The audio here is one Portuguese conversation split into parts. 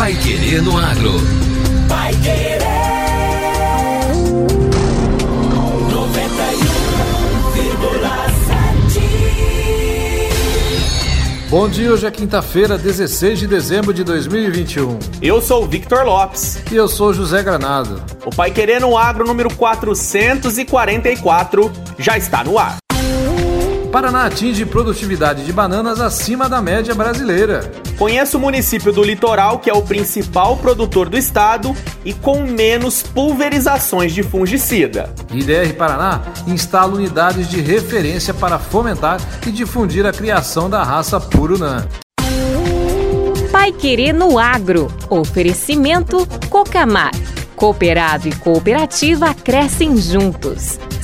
Pai Querer no Agro. Pai Querer. 91,7. Bom dia, hoje é quinta-feira, 16 de dezembro de 2021. Eu sou o Victor Lopes. E eu sou José Granado. O Pai Querer no Agro número 444 já está no ar. Paraná atinge produtividade de bananas acima da média brasileira. Conheça o município do litoral, que é o principal produtor do estado e com menos pulverizações de fungicida. IDR Paraná instala unidades de referência para fomentar e difundir a criação da raça Purunã. Pai Querer no Agro. Oferecimento Cocamar. Cooperado e cooperativa crescem juntos.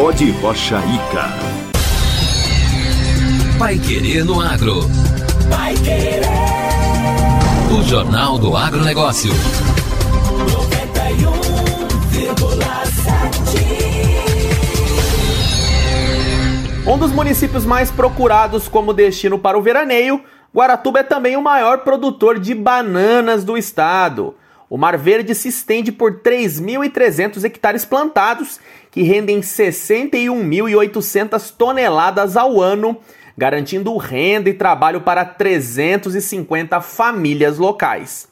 Pode Rocha Ica. Pai Querer no Agro. Pai Querer. O Jornal do Agronegócio. 91,7. Um dos municípios mais procurados como destino para o veraneio, Guaratuba é também o maior produtor de bananas do estado. O Mar Verde se estende por 3.300 hectares plantados, que rendem 61.800 toneladas ao ano, garantindo renda e trabalho para 350 famílias locais.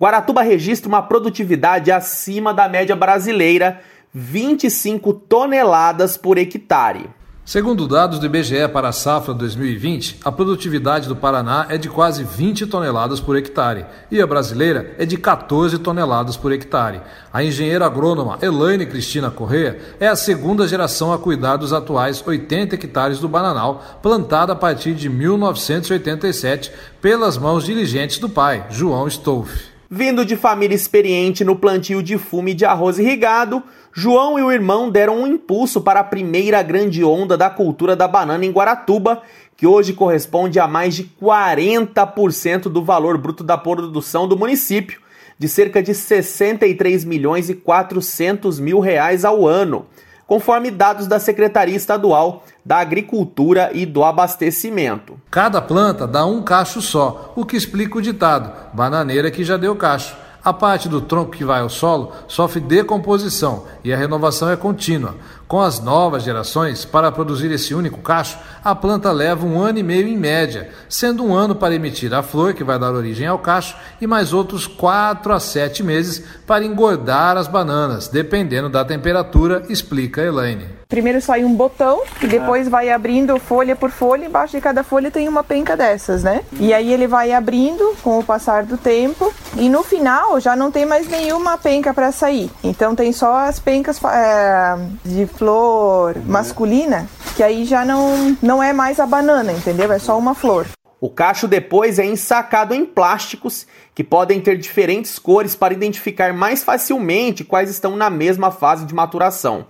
Guaratuba registra uma produtividade acima da média brasileira, 25 toneladas por hectare. Segundo dados do IBGE para a safra 2020, a produtividade do Paraná é de quase 20 toneladas por hectare e a brasileira é de 14 toneladas por hectare. A engenheira agrônoma Elaine Cristina Corrêa é a segunda geração a cuidar dos atuais 80 hectares do bananal, plantada a partir de 1987 pelas mãos diligentes do pai, João Stolfe. Vindo de família experiente no plantio de fume de arroz irrigado, João e o irmão deram um impulso para a primeira grande onda da cultura da banana em Guaratuba, que hoje corresponde a mais de 40% do valor bruto da produção do município, de cerca de 63 milhões e 400 mil reais ao ano, conforme dados da Secretaria Estadual da Agricultura e do Abastecimento. Cada planta dá um cacho só, o que explica o ditado: bananeira que já deu cacho. A parte do tronco que vai ao solo sofre decomposição e a renovação é contínua. Com as novas gerações, para produzir esse único cacho, a planta leva um ano e meio em média, sendo um ano para emitir a flor, que vai dar origem ao cacho, e mais outros 4 a 7 meses para engordar as bananas, dependendo da temperatura, explica Elaine. Primeiro sai um botão e depois vai abrindo folha por folha. Embaixo de cada folha tem uma penca dessas, né? E aí ele vai abrindo com o passar do tempo e no final já não tem mais nenhuma penca para sair. Então tem só as pencas é, de flor masculina, que aí já não, não é mais a banana, entendeu? É só uma flor. O cacho depois é ensacado em plásticos que podem ter diferentes cores para identificar mais facilmente quais estão na mesma fase de maturação.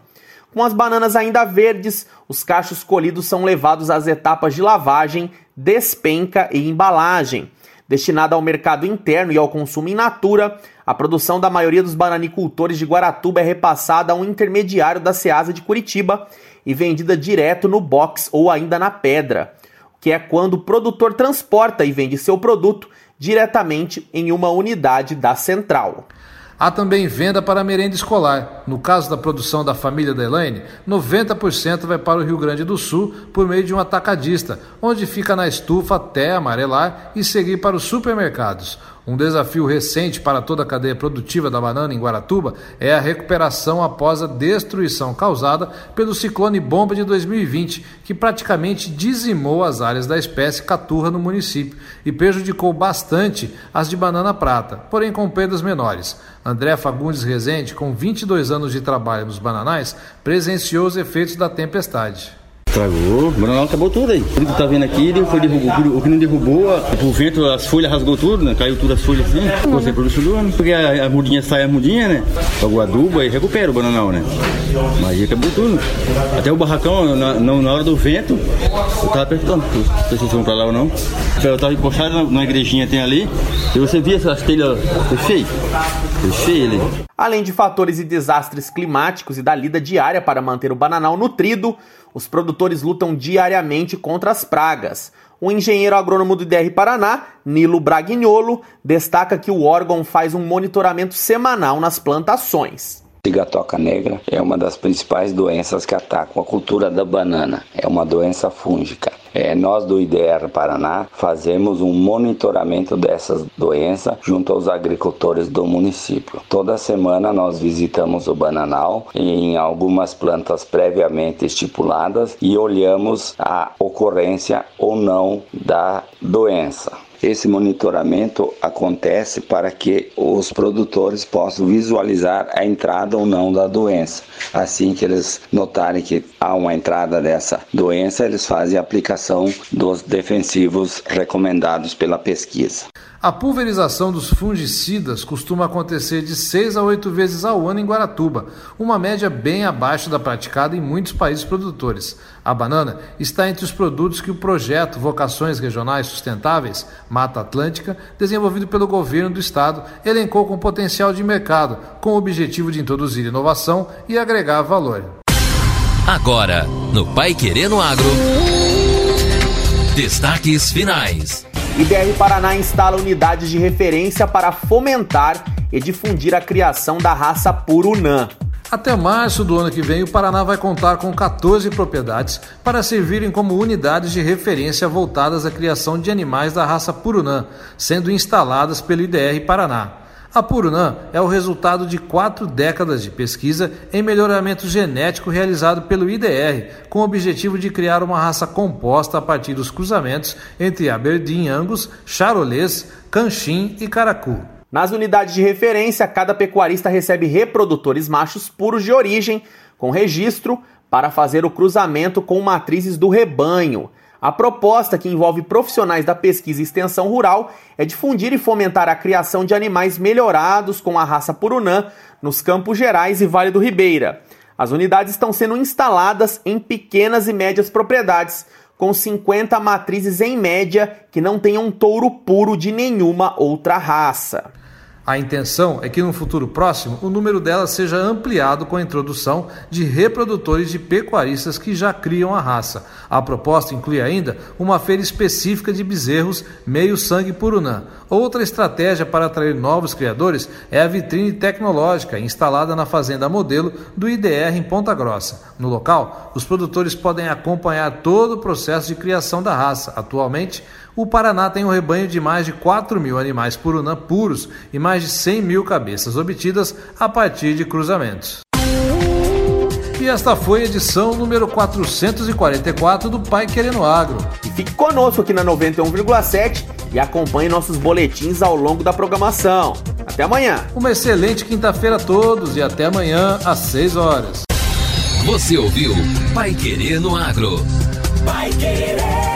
Com as bananas ainda verdes, os cachos colhidos são levados às etapas de lavagem, despenca e embalagem. Destinada ao mercado interno e ao consumo in natura, a produção da maioria dos bananicultores de Guaratuba é repassada a um intermediário da Ceasa de Curitiba e vendida direto no box ou ainda na pedra, que é quando o produtor transporta e vende seu produto diretamente em uma unidade da central. Há também venda para merenda escolar. No caso da produção da família da Elaine, 90% vai para o Rio Grande do Sul por meio de um atacadista, onde fica na estufa até amarelar e seguir para os supermercados. Um desafio recente para toda a cadeia produtiva da banana em Guaratuba é a recuperação após a destruição causada pelo ciclone bomba de 2020, que praticamente dizimou as áreas da espécie caturra no município e prejudicou bastante as de banana prata, porém com perdas menores. André Fagundes Rezende, com 22 anos de trabalho nos bananais, presenciou os efeitos da tempestade. Estragou, bananal acabou tudo aí. Tudo que tá vendo aqui, ele foi derrubou, o que não derrubou, o vento, as folhas rasgou tudo, né? Caiu tudo as folhas assim, produção do ano. Porque a, a mudinha sai a mudinha, né? Pagou adubo e recupera o bananal, né? Mas aí acabou tudo. Até o barracão, na, na hora do vento, eu tava apertando. Não sei se vocês vão pra lá ou não. Eu tava encostado na, na igrejinha tem ali, e você via essas telhas, foi Além de fatores e desastres climáticos e da lida diária para manter o bananal nutrido, os produtores lutam diariamente contra as pragas. O engenheiro agrônomo do IDR Paraná, Nilo Braguignolo, destaca que o órgão faz um monitoramento semanal nas plantações. Cigatoca negra é uma das principais doenças que atacam a cultura da banana. É uma doença fúngica. É, nós do IDR Paraná fazemos um monitoramento dessas doenças junto aos agricultores do município. Toda semana nós visitamos o bananal em algumas plantas previamente estipuladas e olhamos a ocorrência ou não da doença. Esse monitoramento acontece para que os produtores possam visualizar a entrada ou não da doença. Assim que eles notarem que há uma entrada dessa doença, eles fazem a aplicação dos defensivos recomendados pela pesquisa. A pulverização dos fungicidas costuma acontecer de 6 a 8 vezes ao ano em Guaratuba, uma média bem abaixo da praticada em muitos países produtores. A banana está entre os produtos que o projeto Vocações Regionais Sustentáveis, Mata Atlântica, desenvolvido pelo governo do estado, elencou com potencial de mercado, com o objetivo de introduzir inovação e agregar valor. Agora, no Pai Querendo Agro. Destaques finais. IBR Paraná instala unidades de referência para fomentar e difundir a criação da raça Purunã. Até março do ano que vem, o Paraná vai contar com 14 propriedades para servirem como unidades de referência voltadas à criação de animais da raça Purunã, sendo instaladas pelo IDR Paraná. A Purunã é o resultado de quatro décadas de pesquisa em melhoramento genético realizado pelo IDR, com o objetivo de criar uma raça composta a partir dos cruzamentos entre Aberdeen Angus, Charolês, Canchim e Caracu. Nas unidades de referência, cada pecuarista recebe reprodutores machos puros de origem, com registro, para fazer o cruzamento com matrizes do rebanho. A proposta, que envolve profissionais da pesquisa e extensão rural, é difundir e fomentar a criação de animais melhorados com a raça Purunã nos Campos Gerais e Vale do Ribeira. As unidades estão sendo instaladas em pequenas e médias propriedades, com 50 matrizes em média que não tenham touro puro de nenhuma outra raça. A intenção é que no futuro próximo o número delas seja ampliado com a introdução de reprodutores de pecuaristas que já criam a raça. A proposta inclui ainda uma feira específica de bezerros meio sangue purunã. Outra estratégia para atrair novos criadores é a vitrine tecnológica instalada na fazenda modelo do IDR em Ponta Grossa. No local, os produtores podem acompanhar todo o processo de criação da raça. Atualmente, o Paraná tem um rebanho de mais de 4 mil animais purunã puros e mais de 100 mil cabeças obtidas a partir de cruzamentos. E esta foi a edição número 444 do Pai Querendo Agro. E fique conosco aqui na 91,7 e acompanhe nossos boletins ao longo da programação. Até amanhã. Uma excelente quinta-feira a todos e até amanhã às 6 horas. Você ouviu Pai Querendo Agro. Pai Querer.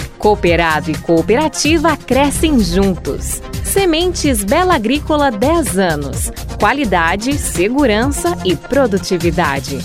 Cooperado e cooperativa crescem juntos. Sementes Bela Agrícola 10 anos. Qualidade, segurança e produtividade.